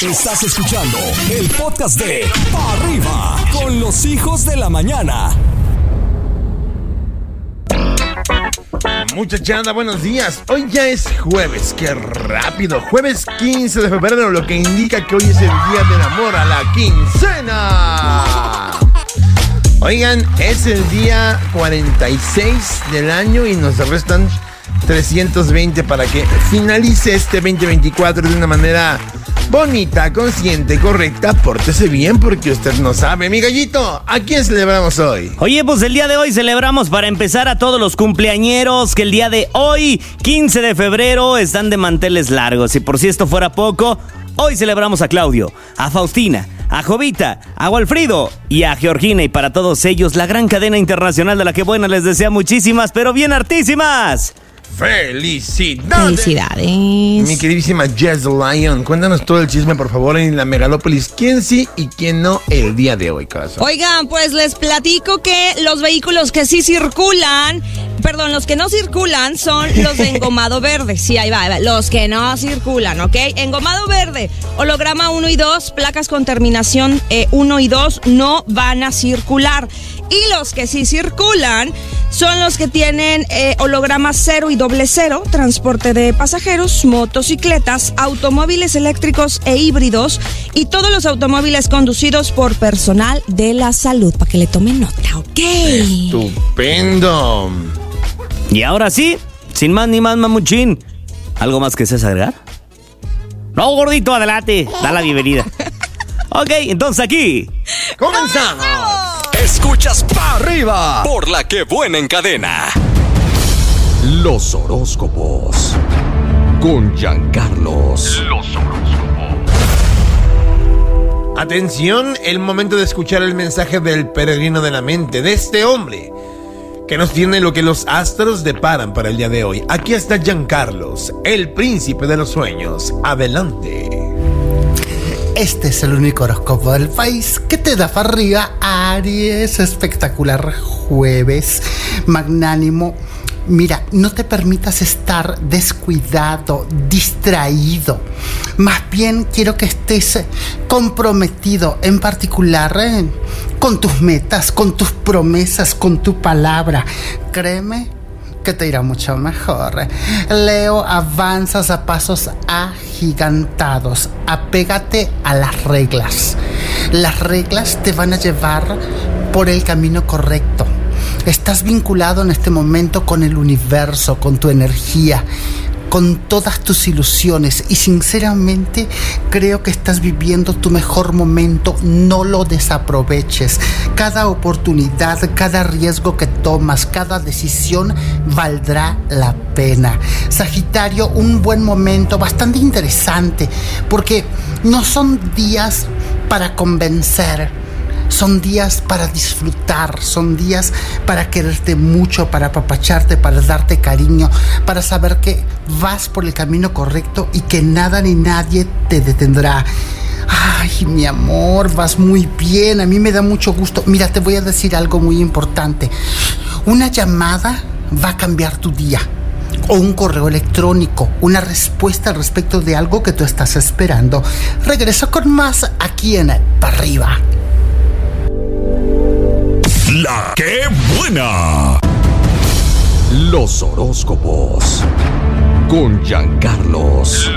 Estás escuchando el podcast de Pa' Arriba con los hijos de la mañana. Muchachada, buenos días. Hoy ya es jueves, qué rápido. Jueves 15 de febrero, lo que indica que hoy es el día del amor a la quincena. Oigan, es el día 46 del año y nos restan 320 para que finalice este 2024 de una manera bonita, consciente, correcta. Pórtese bien porque usted no sabe. Mi gallito, ¿a quién celebramos hoy? Oye, pues el día de hoy celebramos para empezar a todos los cumpleañeros que el día de hoy, 15 de febrero, están de manteles largos. Y por si esto fuera poco, hoy celebramos a Claudio, a Faustina, a Jovita, a Walfrido y a Georgina. Y para todos ellos, la gran cadena internacional de la que buena les desea muchísimas, pero bien hartísimas. ¡Felicidades! Felicidades. Mi queridísima Jess Lion, cuéntanos todo el chisme, por favor, en la megalópolis. ¿Quién sí y quién no el día de hoy, corazón? Oigan, pues les platico que los vehículos que sí circulan, perdón, los que no circulan son los de engomado verde. Sí, ahí va, ahí va. Los que no circulan, ¿ok? Engomado verde, holograma 1 y 2, placas con terminación 1 y 2 no van a circular. Y los que sí circulan son los que tienen eh, holograma 0 y doble cero, transporte de pasajeros, motocicletas, automóviles eléctricos e híbridos y todos los automóviles conducidos por personal de la salud, para que le tomen nota, ¿ok? Estupendo. Y ahora sí, sin más ni más, mamuchín. ¿Algo más que seas agregar? No, gordito, adelante. Da la bienvenida. ok, entonces aquí. ¡Comenzamos! Escuchas Pa' Arriba Por la que buena en cadena. los horóscopos con Giancarlos. Atención, el momento de escuchar el mensaje del peregrino de la mente, de este hombre, que nos tiene lo que los astros deparan para el día de hoy. Aquí está Giancarlos, el príncipe de los sueños. Adelante. Este es el único horóscopo del país que te da para arriba Aries. Espectacular jueves, magnánimo. Mira, no te permitas estar descuidado, distraído. Más bien quiero que estés comprometido, en particular eh, con tus metas, con tus promesas, con tu palabra. Créeme te irá mucho mejor. Leo, avanzas a pasos agigantados. Apégate a las reglas. Las reglas te van a llevar por el camino correcto. Estás vinculado en este momento con el universo, con tu energía, con todas tus ilusiones y sinceramente creo que estás viviendo tu mejor momento, no lo desaproveches. Cada oportunidad, cada riesgo que tomas, cada decisión valdrá la pena. Sagitario, un buen momento, bastante interesante, porque no son días para convencer son días para disfrutar, son días para quererte mucho, para apapacharte, para darte cariño, para saber que vas por el camino correcto y que nada ni nadie te detendrá. Ay, mi amor, vas muy bien, a mí me da mucho gusto. Mira, te voy a decir algo muy importante. Una llamada va a cambiar tu día o un correo electrónico, una respuesta al respecto de algo que tú estás esperando. Regreso con más aquí en Pa' Arriba. La que buena. Los horóscopos con Giancarlos.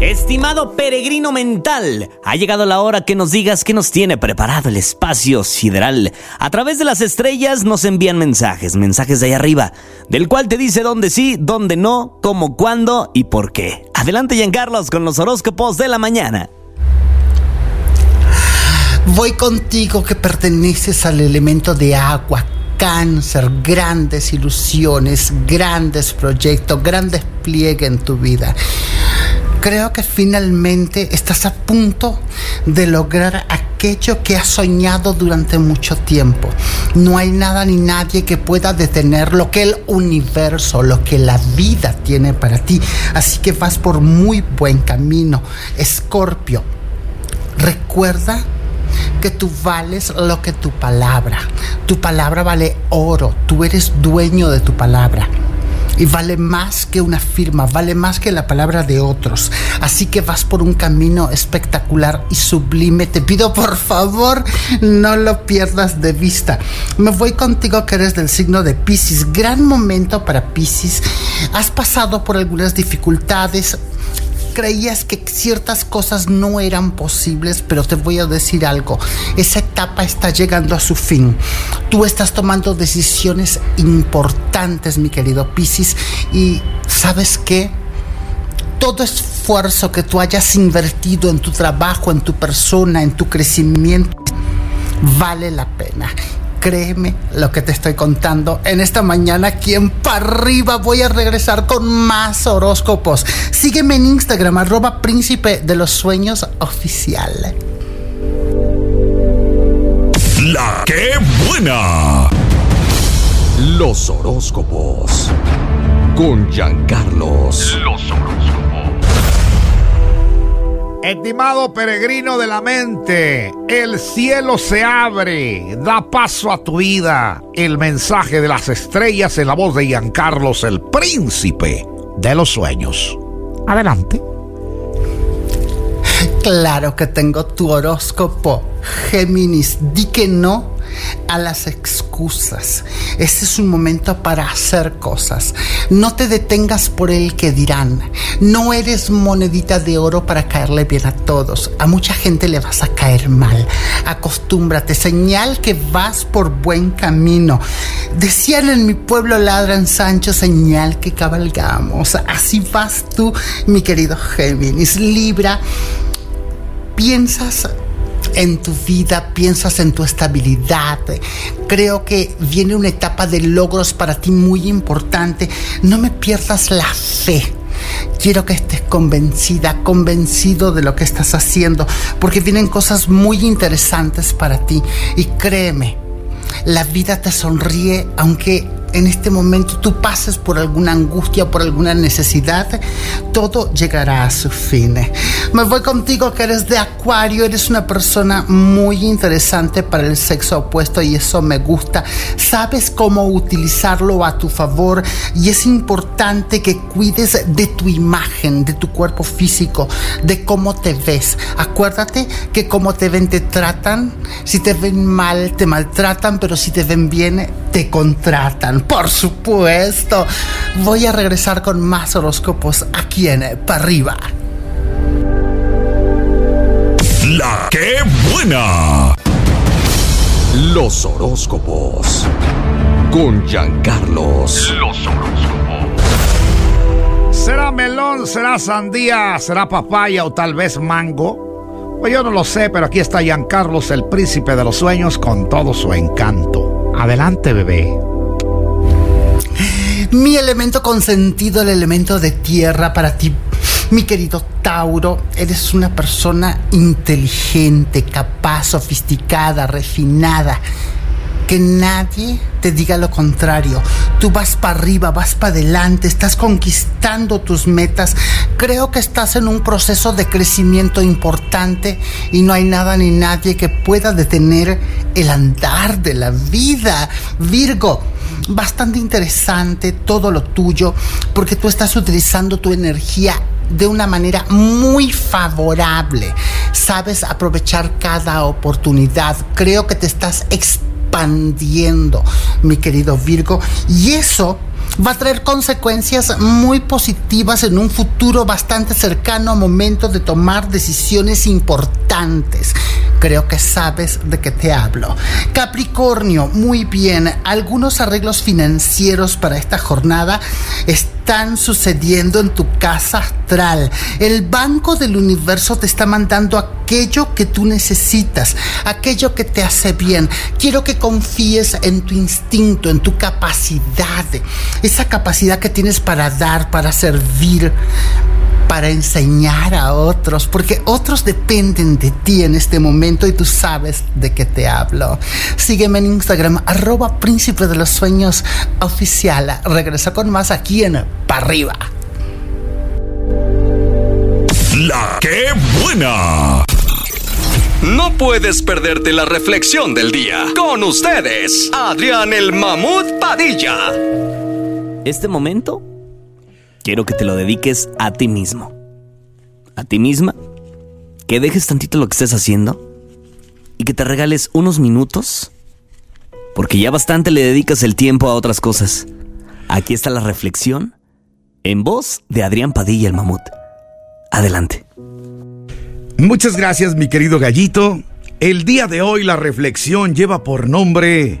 Estimado peregrino mental, ha llegado la hora que nos digas qué nos tiene preparado el espacio sideral. A través de las estrellas nos envían mensajes, mensajes de ahí arriba, del cual te dice dónde sí, dónde no, cómo, cuándo y por qué. Adelante, Giancarlos, con los horóscopos de la mañana. Voy contigo que perteneces al elemento de agua, cáncer, grandes ilusiones, grandes proyectos, gran despliegue en tu vida. Creo que finalmente estás a punto de lograr aquello que has soñado durante mucho tiempo. No hay nada ni nadie que pueda detener lo que el universo, lo que la vida tiene para ti. Así que vas por muy buen camino. Escorpio, recuerda que tú vales lo que tu palabra. Tu palabra vale oro. Tú eres dueño de tu palabra. y vale más que una firma, vale más que la palabra de otros. Así que vas por un camino espectacular y sublime. Te pido por favor no lo pierdas de vista. Me voy contigo que eres del signo de Pisces. Gran momento para Pisces. Has pasado por algunas dificultades, creías que ciertas cosas no eran posibles, pero te voy a decir algo, esa etapa está llegando a su fin. Tú estás tomando decisiones importantes, mi querido Piscis, y ¿sabes qué? Todo esfuerzo que tú hayas invertido en tu trabajo, en tu persona, en tu crecimiento, vale la pena créeme lo que te estoy contando. En esta mañana aquí en para arriba voy a regresar con más horóscopos. Sígueme en Instagram, arroba príncipe de los sueños oficial. La que buena. Los horóscopos. Con Giancarlos. Los horóscopos. Estimado peregrino de la mente, el cielo se abre, da paso a tu vida. El mensaje de las estrellas en la voz de Giancarlos, el príncipe de los sueños. Adelante. Claro que tengo tu horóscopo, Géminis. Di que no a las excusas. Este es un momento para hacer cosas. No te detengas por el que dirán. No eres monedita de oro para caerle bien a todos. A mucha gente le vas a caer mal. Acostúmbrate, señal que vas por buen camino. Decían en mi pueblo ladran Sancho, señal que cabalgamos. Así vas tú, mi querido Géminis. Libra, piensas en tu vida, piensas en tu estabilidad. Creo que viene una etapa de logros para ti muy importante. No me pierdas la fe. Quiero que estés convencida, convencido de lo que estás haciendo, porque vienen cosas muy interesantes para ti. Y créeme, la vida te sonríe aunque en este momento tú pases por alguna angustia, por alguna necesidad, todo llegará a su fin. Me voy contigo que eres de Acuario, eres una persona muy interesante para el sexo opuesto y eso me gusta. Sabes cómo utilizarlo a tu favor y es importante que cuides de tu imagen, de tu cuerpo físico, de cómo te ves. Acuérdate que como te ven te tratan, si te ven mal te maltratan, pero si te ven bien te contratan. Por supuesto. Voy a regresar con más horóscopos aquí en Pa' Arriba. La que buena. Los horóscopos. Con Giancarlos. Los horóscopos. ¿Será melón, será sandía, será papaya o tal vez mango? Pues yo no lo sé, pero aquí está Giancarlos, el príncipe de los sueños, con todo su encanto. Adelante, bebé. Mi elemento consentido, el elemento de tierra para ti, mi querido Tauro, eres una persona inteligente, capaz, sofisticada, refinada. Que nadie te diga lo contrario. Tú vas para arriba, vas para adelante, estás conquistando tus metas. Creo que estás en un proceso de crecimiento importante y no hay nada ni nadie que pueda detener el andar de la vida. Virgo, bastante interesante todo lo tuyo porque tú estás utilizando tu energía de una manera muy favorable. Sabes aprovechar cada oportunidad. Creo que te estás expandiendo, mi querido Virgo. Y eso va a traer consecuencias muy positivas en un futuro bastante cercano a momento de tomar decisiones importantes. Creo que sabes de qué te hablo. Capricornio, muy bien. Algunos arreglos financieros para esta jornada están sucediendo en tu casa astral. El Banco del Universo te está mandando aquello que tú necesitas, aquello que te hace bien. Quiero que confíes en tu instinto, en tu capacidad, esa capacidad que tienes para dar, para servir para enseñar a otros, porque otros dependen de ti en este momento y tú sabes de qué te hablo. Sígueme en Instagram, arroba príncipe de los sueños oficial. Regresa con más aquí en Pa' arriba. La que buena. No puedes perderte la reflexión del día. Con ustedes, Adrián el Mamut Padilla. Este momento quiero que te lo dediques a ti mismo. A ti misma. Que dejes tantito lo que estés haciendo y que te regales unos minutos. Porque ya bastante le dedicas el tiempo a otras cosas. Aquí está la reflexión en voz de Adrián Padilla el Mamut. Adelante. Muchas gracias, mi querido gallito. El día de hoy la reflexión lleva por nombre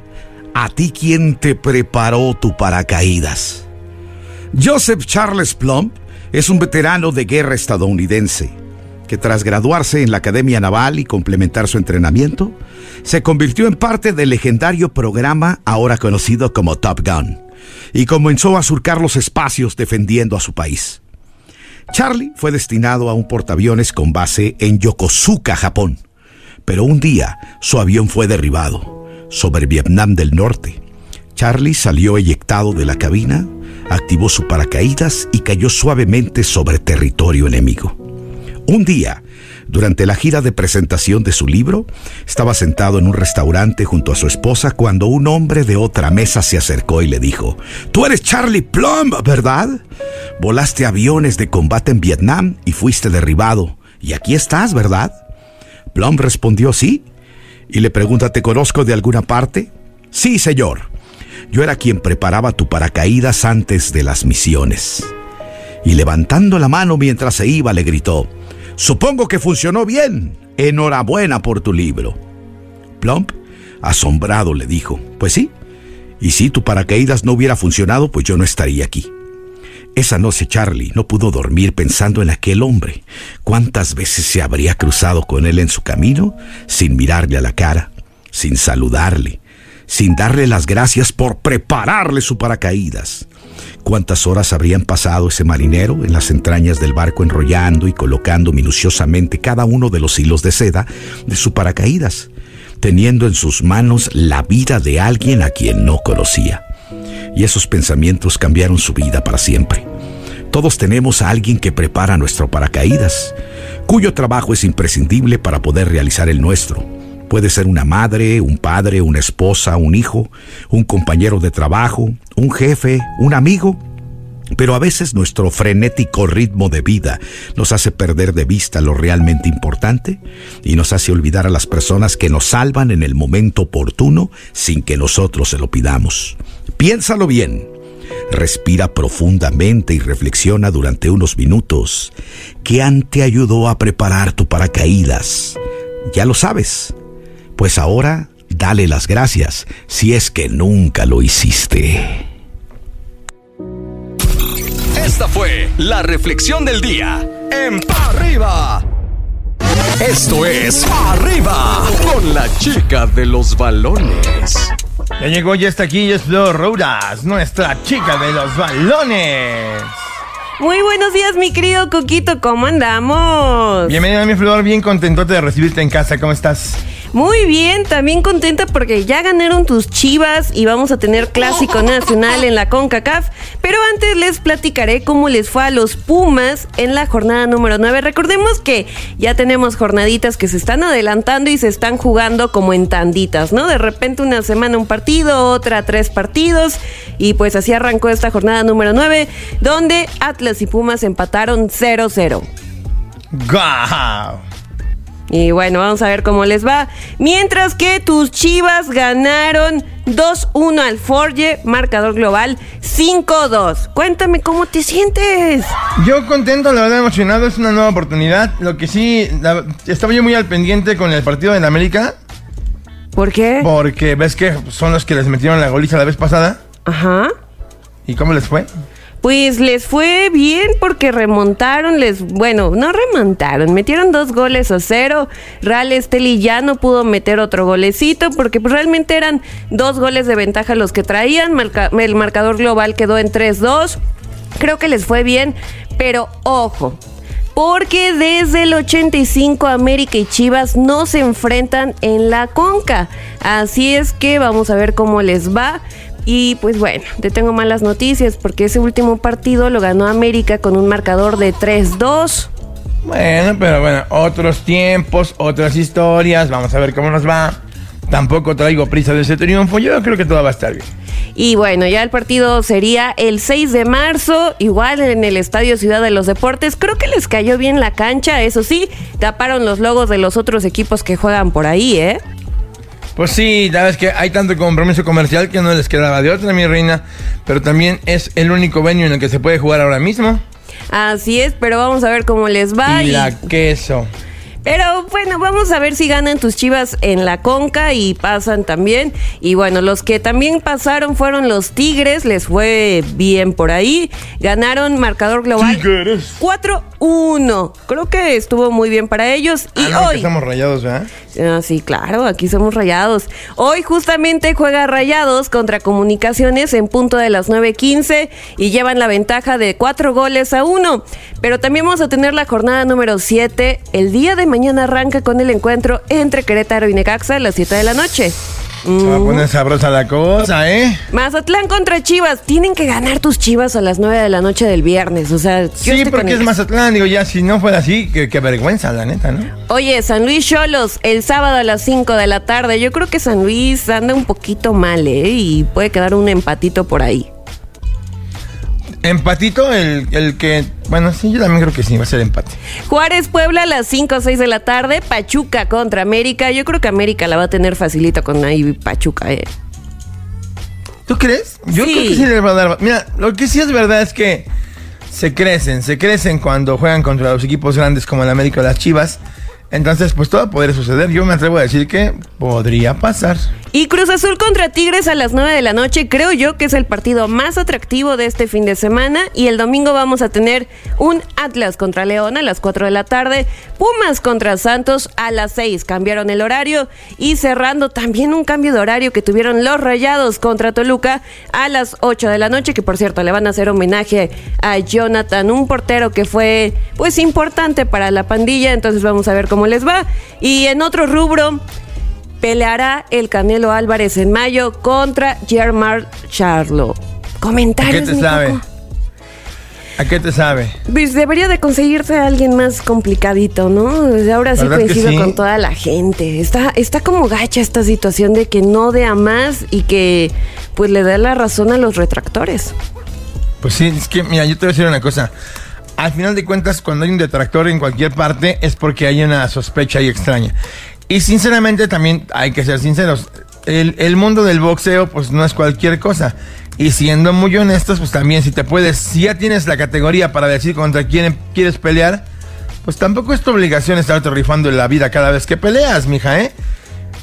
A ti quien te preparó tu paracaídas. Joseph Charles Plumb es un veterano de guerra estadounidense que tras graduarse en la Academia Naval y complementar su entrenamiento, se convirtió en parte del legendario programa ahora conocido como Top Gun y comenzó a surcar los espacios defendiendo a su país. Charlie fue destinado a un portaaviones con base en Yokosuka, Japón, pero un día su avión fue derribado sobre Vietnam del Norte. Charlie salió eyectado de la cabina, activó su paracaídas y cayó suavemente sobre territorio enemigo. Un día, durante la gira de presentación de su libro, estaba sentado en un restaurante junto a su esposa cuando un hombre de otra mesa se acercó y le dijo, Tú eres Charlie Plumb, ¿verdad? Volaste aviones de combate en Vietnam y fuiste derribado. Y aquí estás, ¿verdad? Plumb respondió sí. Y le pregunta, ¿te conozco de alguna parte? Sí, señor. Yo era quien preparaba tu paracaídas antes de las misiones. Y levantando la mano mientras se iba, le gritó, Supongo que funcionó bien. Enhorabuena por tu libro. Plump, asombrado, le dijo, Pues sí. Y si tu paracaídas no hubiera funcionado, pues yo no estaría aquí. Esa noche Charlie no pudo dormir pensando en aquel hombre. ¿Cuántas veces se habría cruzado con él en su camino sin mirarle a la cara, sin saludarle, sin darle las gracias por prepararle su paracaídas? cuántas horas habrían pasado ese marinero en las entrañas del barco enrollando y colocando minuciosamente cada uno de los hilos de seda de su paracaídas, teniendo en sus manos la vida de alguien a quien no conocía. Y esos pensamientos cambiaron su vida para siempre. Todos tenemos a alguien que prepara nuestro paracaídas, cuyo trabajo es imprescindible para poder realizar el nuestro. Puede ser una madre, un padre, una esposa, un hijo, un compañero de trabajo, un jefe, un amigo. Pero a veces nuestro frenético ritmo de vida nos hace perder de vista lo realmente importante y nos hace olvidar a las personas que nos salvan en el momento oportuno sin que nosotros se lo pidamos. Piénsalo bien. Respira profundamente y reflexiona durante unos minutos. ¿Qué te ayudó a preparar tu paracaídas? Ya lo sabes. Pues ahora dale las gracias si es que nunca lo hiciste. Esta fue la reflexión del día en Pa' Arriba. Esto es Pa' Arriba con la chica de los balones. Ya llegó, ya está aquí, ya es Flor Rodas, nuestra chica de los balones. Muy buenos días, mi querido Coquito, ¿cómo andamos? Bienvenida, mi Flor, bien contento de recibirte en casa, ¿cómo estás? Muy bien, también contenta porque ya ganaron tus chivas y vamos a tener clásico nacional en la CONCACAF. Pero antes les platicaré cómo les fue a los Pumas en la jornada número 9. Recordemos que ya tenemos jornaditas que se están adelantando y se están jugando como en tanditas, ¿no? De repente una semana un partido, otra tres partidos. Y pues así arrancó esta jornada número 9, donde Atlas y Pumas empataron 0-0. ¡Guau! Y bueno, vamos a ver cómo les va. Mientras que tus chivas ganaron 2-1 al Forge, marcador global 5-2. Cuéntame cómo te sientes. Yo contento, la verdad emocionado, es una nueva oportunidad. Lo que sí, estaba yo muy al pendiente con el partido de la América. ¿Por qué? Porque ves que son los que les metieron la goliza la vez pasada. Ajá. ¿Y cómo les fue? Pues les fue bien porque remontaron, les, bueno, no remontaron, metieron dos goles a cero. Real Esteli ya no pudo meter otro golecito porque pues, realmente eran dos goles de ventaja los que traían. el marcador global quedó en 3-2. Creo que les fue bien, pero ojo, porque desde el 85 América y Chivas no se enfrentan en la Conca. Así es que vamos a ver cómo les va. Y pues bueno, te tengo malas noticias porque ese último partido lo ganó América con un marcador de 3-2. Bueno, pero bueno, otros tiempos, otras historias, vamos a ver cómo nos va. tampoco traigo prisa de ese triunfo. Yo creo que todo va a estar bien. Y bueno, ya el partido sería el 6 de marzo, igual en el Estadio Ciudad de los Deportes. Creo que les cayó bien la cancha, eso sí, taparon los logos de los otros equipos que juegan por ahí, ¿eh? Pues sí, la verdad es que hay tanto compromiso comercial que no les quedaba de otra, mi reina. Pero también es el único venue en el que se puede jugar ahora mismo. Así es, pero vamos a ver cómo les va. y y- la queso. Pero bueno, vamos a ver si ganan tus chivas en la conca y pasan también. Y bueno, los que también pasaron fueron los Tigres, les fue bien por ahí. Ganaron marcador global Tigres. 4-1. Creo que estuvo muy bien para ellos. Y Ah, no, que hoy. estamos rayados, ¿verdad? Ah, sí, claro, aquí somos rayados. Hoy justamente juega Rayados contra Comunicaciones en punto de las 9.15 y llevan la ventaja de cuatro goles a uno. Pero también vamos a tener la jornada número 7. El día de mañana arranca con el encuentro entre Querétaro y Necaxa a las 7 de la noche. Se va a poner sabrosa la cosa, ¿eh? Mazatlán contra Chivas. Tienen que ganar tus Chivas a las 9 de la noche del viernes. O sea, Sí, porque es. Mazatlán. Digo, ya si no fuera así, qué, qué vergüenza, la neta, ¿no? Oye, San Luis Cholos, el sábado a las 5 de la tarde. Yo creo que San Luis anda un poquito mal, ¿eh? Y puede quedar un empatito por ahí. Empatito, el, el que. Bueno, sí, yo también creo que sí, va a ser empate. Juárez Puebla a las 5 o 6 de la tarde. Pachuca contra América. Yo creo que América la va a tener facilito con ahí Pachuca, ¿eh? ¿Tú crees? Yo Sí. creo que sí le va a dar. Mira, lo que sí es verdad es que se crecen, se crecen cuando juegan contra los equipos grandes como el América o las Chivas. Entonces, pues todo puede suceder. Yo me atrevo a decir que podría pasar. Y Cruz Azul contra Tigres a las 9 de la noche, creo yo que es el partido más atractivo de este fin de semana. Y el domingo vamos a tener un Atlas contra León a las 4 de la tarde, Pumas contra Santos a las 6, cambiaron el horario. Y cerrando también un cambio de horario que tuvieron los Rayados contra Toluca a las 8 de la noche, que por cierto le van a hacer homenaje a Jonathan, un portero que fue pues importante para la pandilla. Entonces vamos a ver cómo les va. Y en otro rubro... Peleará el Canelo Álvarez en mayo contra Germán Charlo. ¿A Comentarios. qué te sabe? Coco. ¿A qué te sabe? Pues debería de conseguirse a alguien más complicadito, ¿no? Ahora sí ¿Verdad que coincido sí? con toda la gente. Está, está como gacha esta situación de que no dé a más y que pues le dé la razón a los retractores. Pues sí, es que, mira, yo te voy a decir una cosa. Al final de cuentas, cuando hay un detractor en cualquier parte, es porque hay una sospecha ahí extraña. Y sinceramente, también hay que ser sinceros. El, el mundo del boxeo, pues no es cualquier cosa. Y siendo muy honestos, pues también, si te puedes, si ya tienes la categoría para decir contra quién quieres pelear, pues tampoco es tu obligación estarte rifando la vida cada vez que peleas, mija, ¿eh?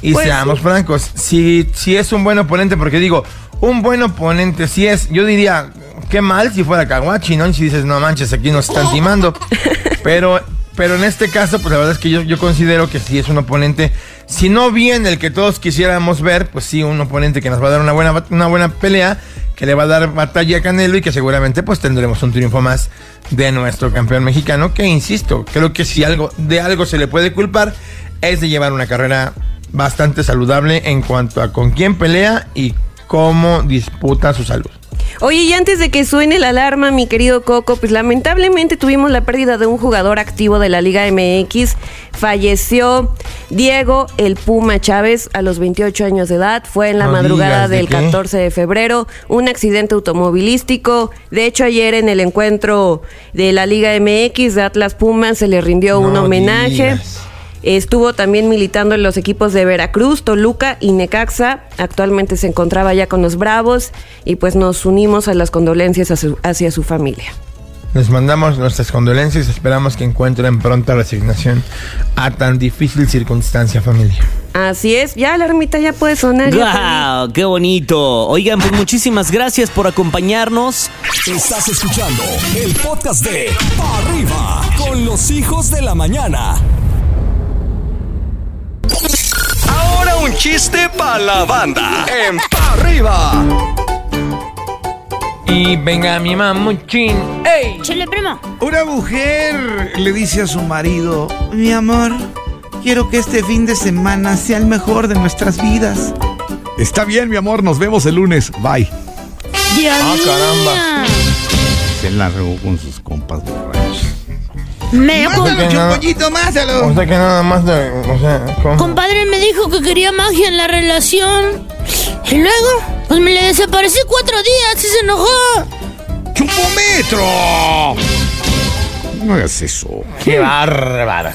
Y Pues seamos francos, si, si es un buen oponente, porque digo, un buen oponente, si es, yo diría, qué mal si fuera Kawachi, ¿no? Y si dices, no manches, aquí nos están timando. Pero, pero en este caso, pues la verdad es que yo, considero que si es un oponente, si no bien el que todos quisiéramos ver, pues sí, un oponente que nos va a dar una buena, una buena pelea, que le va a dar batalla a Canelo y que seguramente pues tendremos un triunfo más de nuestro campeón mexicano, que insisto, creo que si algo, de algo se le puede culpar, es de llevar una carrera bastante saludable en cuanto a con quién pelea y cómo disputa su salud. Oye, y antes de que suene la alarma, mi querido Coco, pues lamentablemente tuvimos la pérdida de un jugador activo de la Liga MX. Falleció Diego el Puma Chávez a los 28 años de edad. Fue en la No madrugada ¿de del qué? 14 de febrero. Un accidente automovilístico. De hecho, ayer en el encuentro de la Liga MX de Atlas Pumas se le rindió un homenaje. digas. Estuvo también militando en los equipos de Veracruz, Toluca y Necaxa. Actualmente se encontraba ya con los Bravos y pues nos unimos a las condolencias a su- hacia su familia. Les mandamos nuestras condolencias y esperamos que encuentren pronta resignación a tan difícil circunstancia, familia. Así es, ya la ermita ya puede sonar. ¡Guau! ¡Qué bonito! Oigan, pues muchísimas gracias por acompañarnos. Estás escuchando el podcast de Pa' Arriba con los hijos de la mañana. Ahora un chiste para la banda. En pa arriba. Y venga mi mamuchín. ¡Ey! Chile, primo. Una mujer le dice a su marido, mi amor, quiero que este fin de semana sea el mejor de nuestras vidas. Está bien, mi amor, nos vemos el lunes. Bye. Dios Ah, caramba. Se largó con sus compas borrachos. Me Mátalo. O sea que nada más de. O sea, ¿cómo? compadre me dijo que quería magia en la relación. Y luego, pues me le desaparecí cuatro días y se enojó. ¡Chupometro! No hagas eso. Qué bárbara.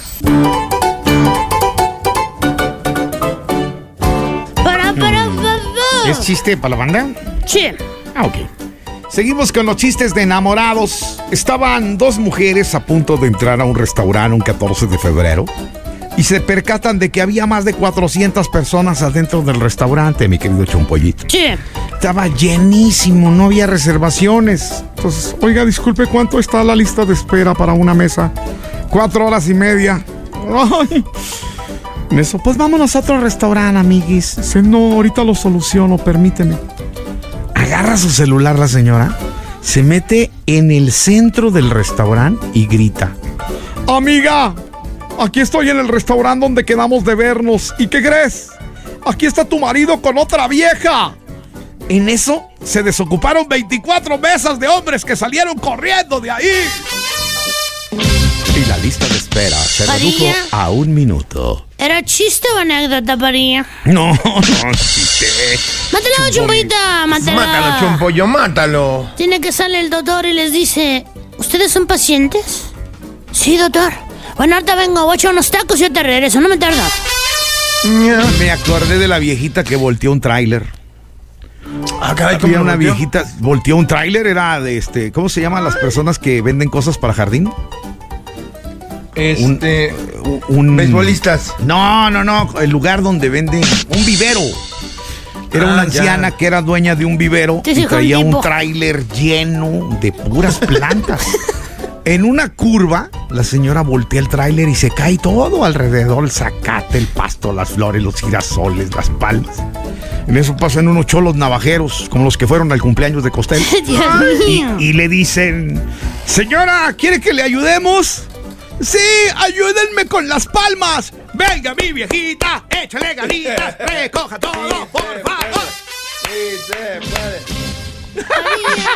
Para, para, para. ¿Es chiste para la banda? Sí. Ah, ok. Seguimos con los chistes de enamorados. Estaban dos mujeres a punto de entrar a un restaurante un 14 de febrero y se percatan de que había más de 400 personas adentro del restaurante, mi querido Chompollito. Sí. Estaba llenísimo, no había reservaciones. Entonces, oiga, disculpe, ¿cuánto está la lista de espera para una mesa? Cuatro horas y media. Ay. En eso, pues vámonos a otro restaurante, amiguis. No, ahorita lo soluciono, permíteme. Agarra su celular la señora, se mete en el centro del restaurante y grita. Amiga, aquí estoy en el restaurante donde quedamos de vernos. ¿Y qué crees? Aquí está tu marido con otra vieja. En eso se desocuparon 24 mesas de hombres que salieron corriendo de ahí. Y la lista de espera se redujo a un minuto. ¿Era chiste o anécdota, Parilla? No, no, chiste. Mátalo, chumpollita, mátalo. Mátalo, chumpollo, mátalo. Tiene que salir el doctor y les dice, ¿ustedes son pacientes? Sí, doctor. Bueno, ahorita vengo, voy a echar unos tacos y yo te regreso, no me tarda. Me acordé de la viejita que volteó un tráiler. Ah, caray, Había ¿cómo una lo volteó? viejita, volteó un tráiler, era de este, ¿cómo se llaman las personas que venden cosas para jardín? Este. Un, un- Beisbolistas. No, no, no, el lugar donde venden un vivero. Era Ah, una ya. anciana que era dueña de un vivero y traía un Depot. tráiler lleno de puras plantas. en una curva, la señora voltea el tráiler y se cae todo alrededor, el zacate, el pasto, las flores, los girasoles, las palmas. En eso pasan unos cholos navajeros, como los que fueron al cumpleaños de Costel. Y, y le dicen, señora, ¿quiere que le ayudemos? Sí, ayúdenme con las palmas. Venga, mi viejita, échale ganitas, recoja todo, por favor. María,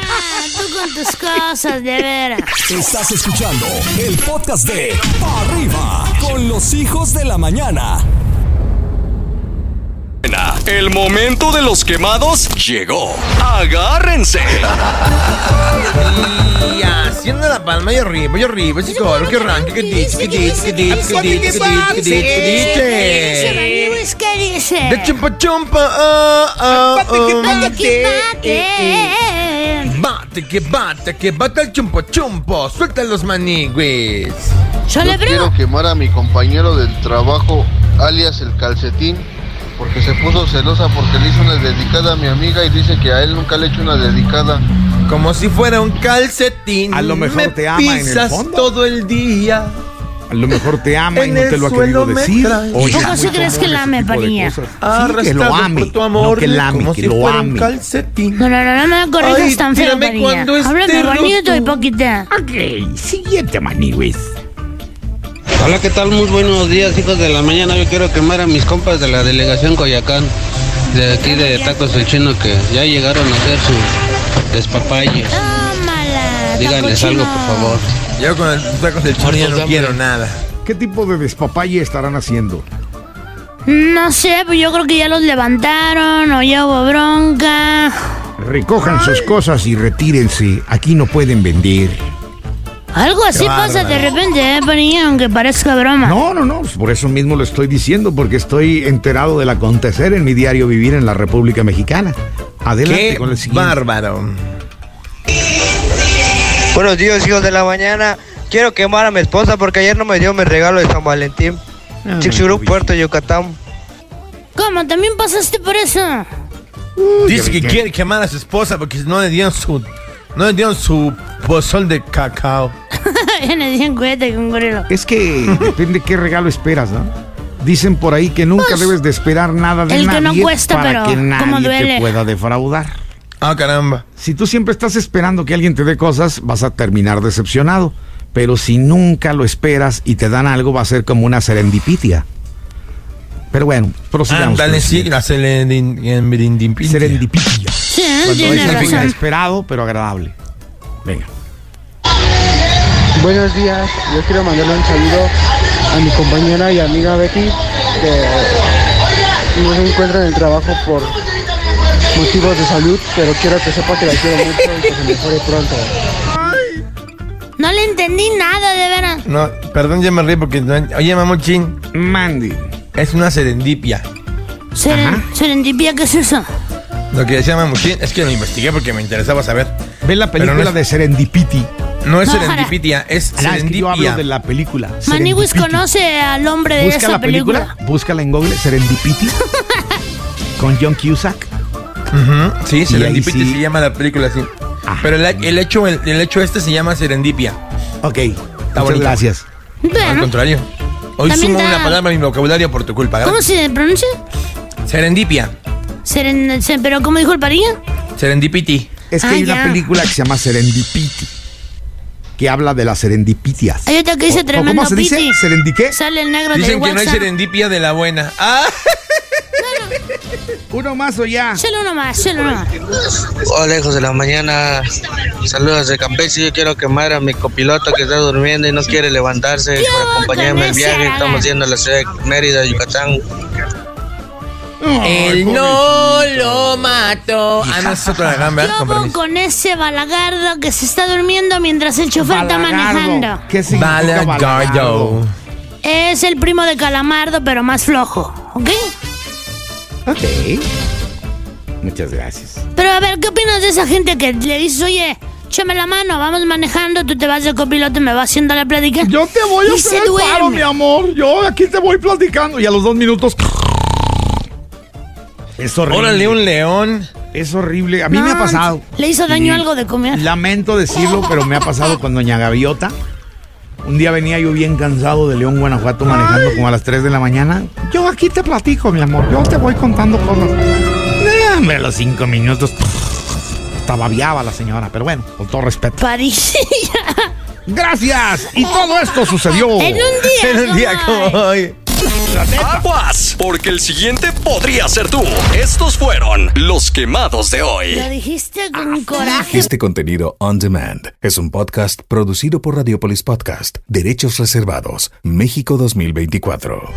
tú con tus cosas, de veras. Estás escuchando el podcast de Pa' Arriba con los hijos de la mañana. El momento de los quemados llegó. Agárrense. Y haciendo la palma y arriba, y arriba, ese coro que arranque, que dice, que dice, que dice, que dice, que dice, que dice, que Dice, ¿qué dice? De chumpa chumpa, ah, ah, ah. Bate que bate. Bate, que bate, que bate el chumpo chumpo. Suelta los manigües. Sale, Yo quiero quemar a mi compañero del trabajo, alias el calcetín, porque se puso celosa porque le hizo una dedicada a mi amiga y dice que a él nunca le he hecho una dedicada. Como si fuera un calcetín. A lo mejor me te ama en el pisas fondo. todo el día. A lo mejor te ama y En no te lo ha querido decir. Oye, ¿Cómo muy crees que la ame, Parilla? cosas. Sí, que lo ame. por tu amor, no que la ame, como que si lo fuera un ame. calcetín. No, no, no, no me corrijas tan feo, esté Háblame bonito y poquita. Ok, siguiente manigües. Hola, ¿qué tal? Muy buenos días, hijos de la mañana. Yo quiero quemar a mis compas de la delegación Coyacán, de aquí de Tacos el Chino, que ya llegaron a hacer su despapalle. Tómala. Díganles algo, por favor. Yo con el tacos del chino ya no quiero nada. ¿Qué tipo de despapalle estarán haciendo? No sé, pues yo creo que ya los levantaron o ya hubo bronca. Recojan sus cosas y retírense. Aquí no pueden vender. Algo así pasa de repente, ¿eh, Panilla? Aunque parezca broma. No, no, no. Por eso mismo lo estoy diciendo, porque estoy enterado del acontecer en mi diario vivir en la República Mexicana. Adelante Qué con el siguiente. bárbaro. Buenos días, hijos de la mañana. Quiero quemar a mi esposa porque ayer no me dio mi regalo de San Valentín. Ah, Chixurú, Puerto Yucatán. ¿Cómo? ¿También pasaste por eso? Dice que quiere quemar a su esposa porque no le dieron su. No le dieron su pozol de cacao. Viene bien cuete con gorilo. Es que depende qué regalo esperas, ¿no? Dicen por ahí que nunca Pues, debes de esperar nada de el que nadie no cuesta, para pero que cómo nadie duele. te pueda defraudar. Ah, caramba. Si tú siempre estás esperando que alguien te dé cosas, vas a terminar decepcionado. Pero si nunca lo esperas y te dan algo, va a ser como una serendipitia. Pero bueno, prosigamos. Ándale, sí, la serendipity. Serendipitia. Sí, Cuando es inesperado, pero agradable. Venga. Buenos días, yo quiero mandarle un saludo a mi compañera y amiga Betty, que no se encuentra en el trabajo por motivos de salud, pero quiero que sepa que la quiero mucho y que se mejore pronto. No le entendí nada, de veras. No, perdón, ya me reí porque. no- Oye, mamuchín. Mandy. Es una serendipia. Seren- ¿Serendipia qué es eso? Lo que decía mamuchín es que lo investigué porque me interesaba saber. Ve la Pero película no es- de Serendipity. No es No, serendipitia, es Ah, es que yo hablo serendipia. de la película. Maniwis conoce al hombre de Busca esa la película, búscala en Google, Serendipity. con John Cusack. Sí, serendipity sí. se llama la película así. Pero el, el hecho, el, el hecho este se llama serendipia. Ok, muchas bonito. gracias. Al contrario. Hoy También sumo da- una palabra a mi vocabulario por tu culpa. ¿cómo se pronuncia? Serendipia. Seren- se- ¿Pero cómo dijo el parilla? Serendipity. Es que Ah, hay una ya. película que se llama Serendipity. Que habla de las serendipitias. Hay otra que dice ¿O- o tremendo ¿Cómo se dice? piti. ¿Serendi qué? Sale el negro Dicen del que no hay WhatsApp. serendipia de la buena. ¡Ah! Uno más o ya. Solo uno más, solo uno más. Hola, hijos de la mañana. Saludos de Campeche. Yo quiero quemar a mi copiloto que está durmiendo y no quiere levantarse para acompañarme el viaje. Estamos yendo a la ciudad de Mérida, Yucatán. Él no lo mató. Ah, no, es gamba, ¿Qué con con ese balagardo que se está durmiendo mientras el chofer está Balagardo. manejando? ¿Qué significa Balagardo. balagardo? Es el primo de Calamardo, pero más flojo, ¿ok? Ok. Muchas gracias. Pero a ver, ¿qué opinas de esa gente que le dices, oye, échame la mano, vamos manejando, tú te vas de copiloto y me vas haciendo la plática? Yo te voy a Y hacer el paro, mi amor. Yo aquí te voy platicando. Y a los dos minutos. Es horrible. Órale, un león. Es horrible. A mí me ha No, pasado. Le hizo daño Y algo de comer. Lamento decirlo, pero me ha pasado con Doña Gaviota. Un día venía yo bien cansado de León, Guanajuato, manejando como a las 3 de la mañana. Yo aquí te platico, mi amor. Yo te voy contando cosas. No, hombre, a los 5 minutos. Hasta babiaba la señora, pero bueno, con todo respeto. París. Gracias. Y todo esto sucedió. en un día. En un día como como hoy. Aguas, porque el siguiente podría ser tú. Estos fueron los quemados de hoy. Lo dijiste con coraje. Este contenido on demand es un podcast producido por Radiopolis Podcast, Derechos Reservados, México 2024.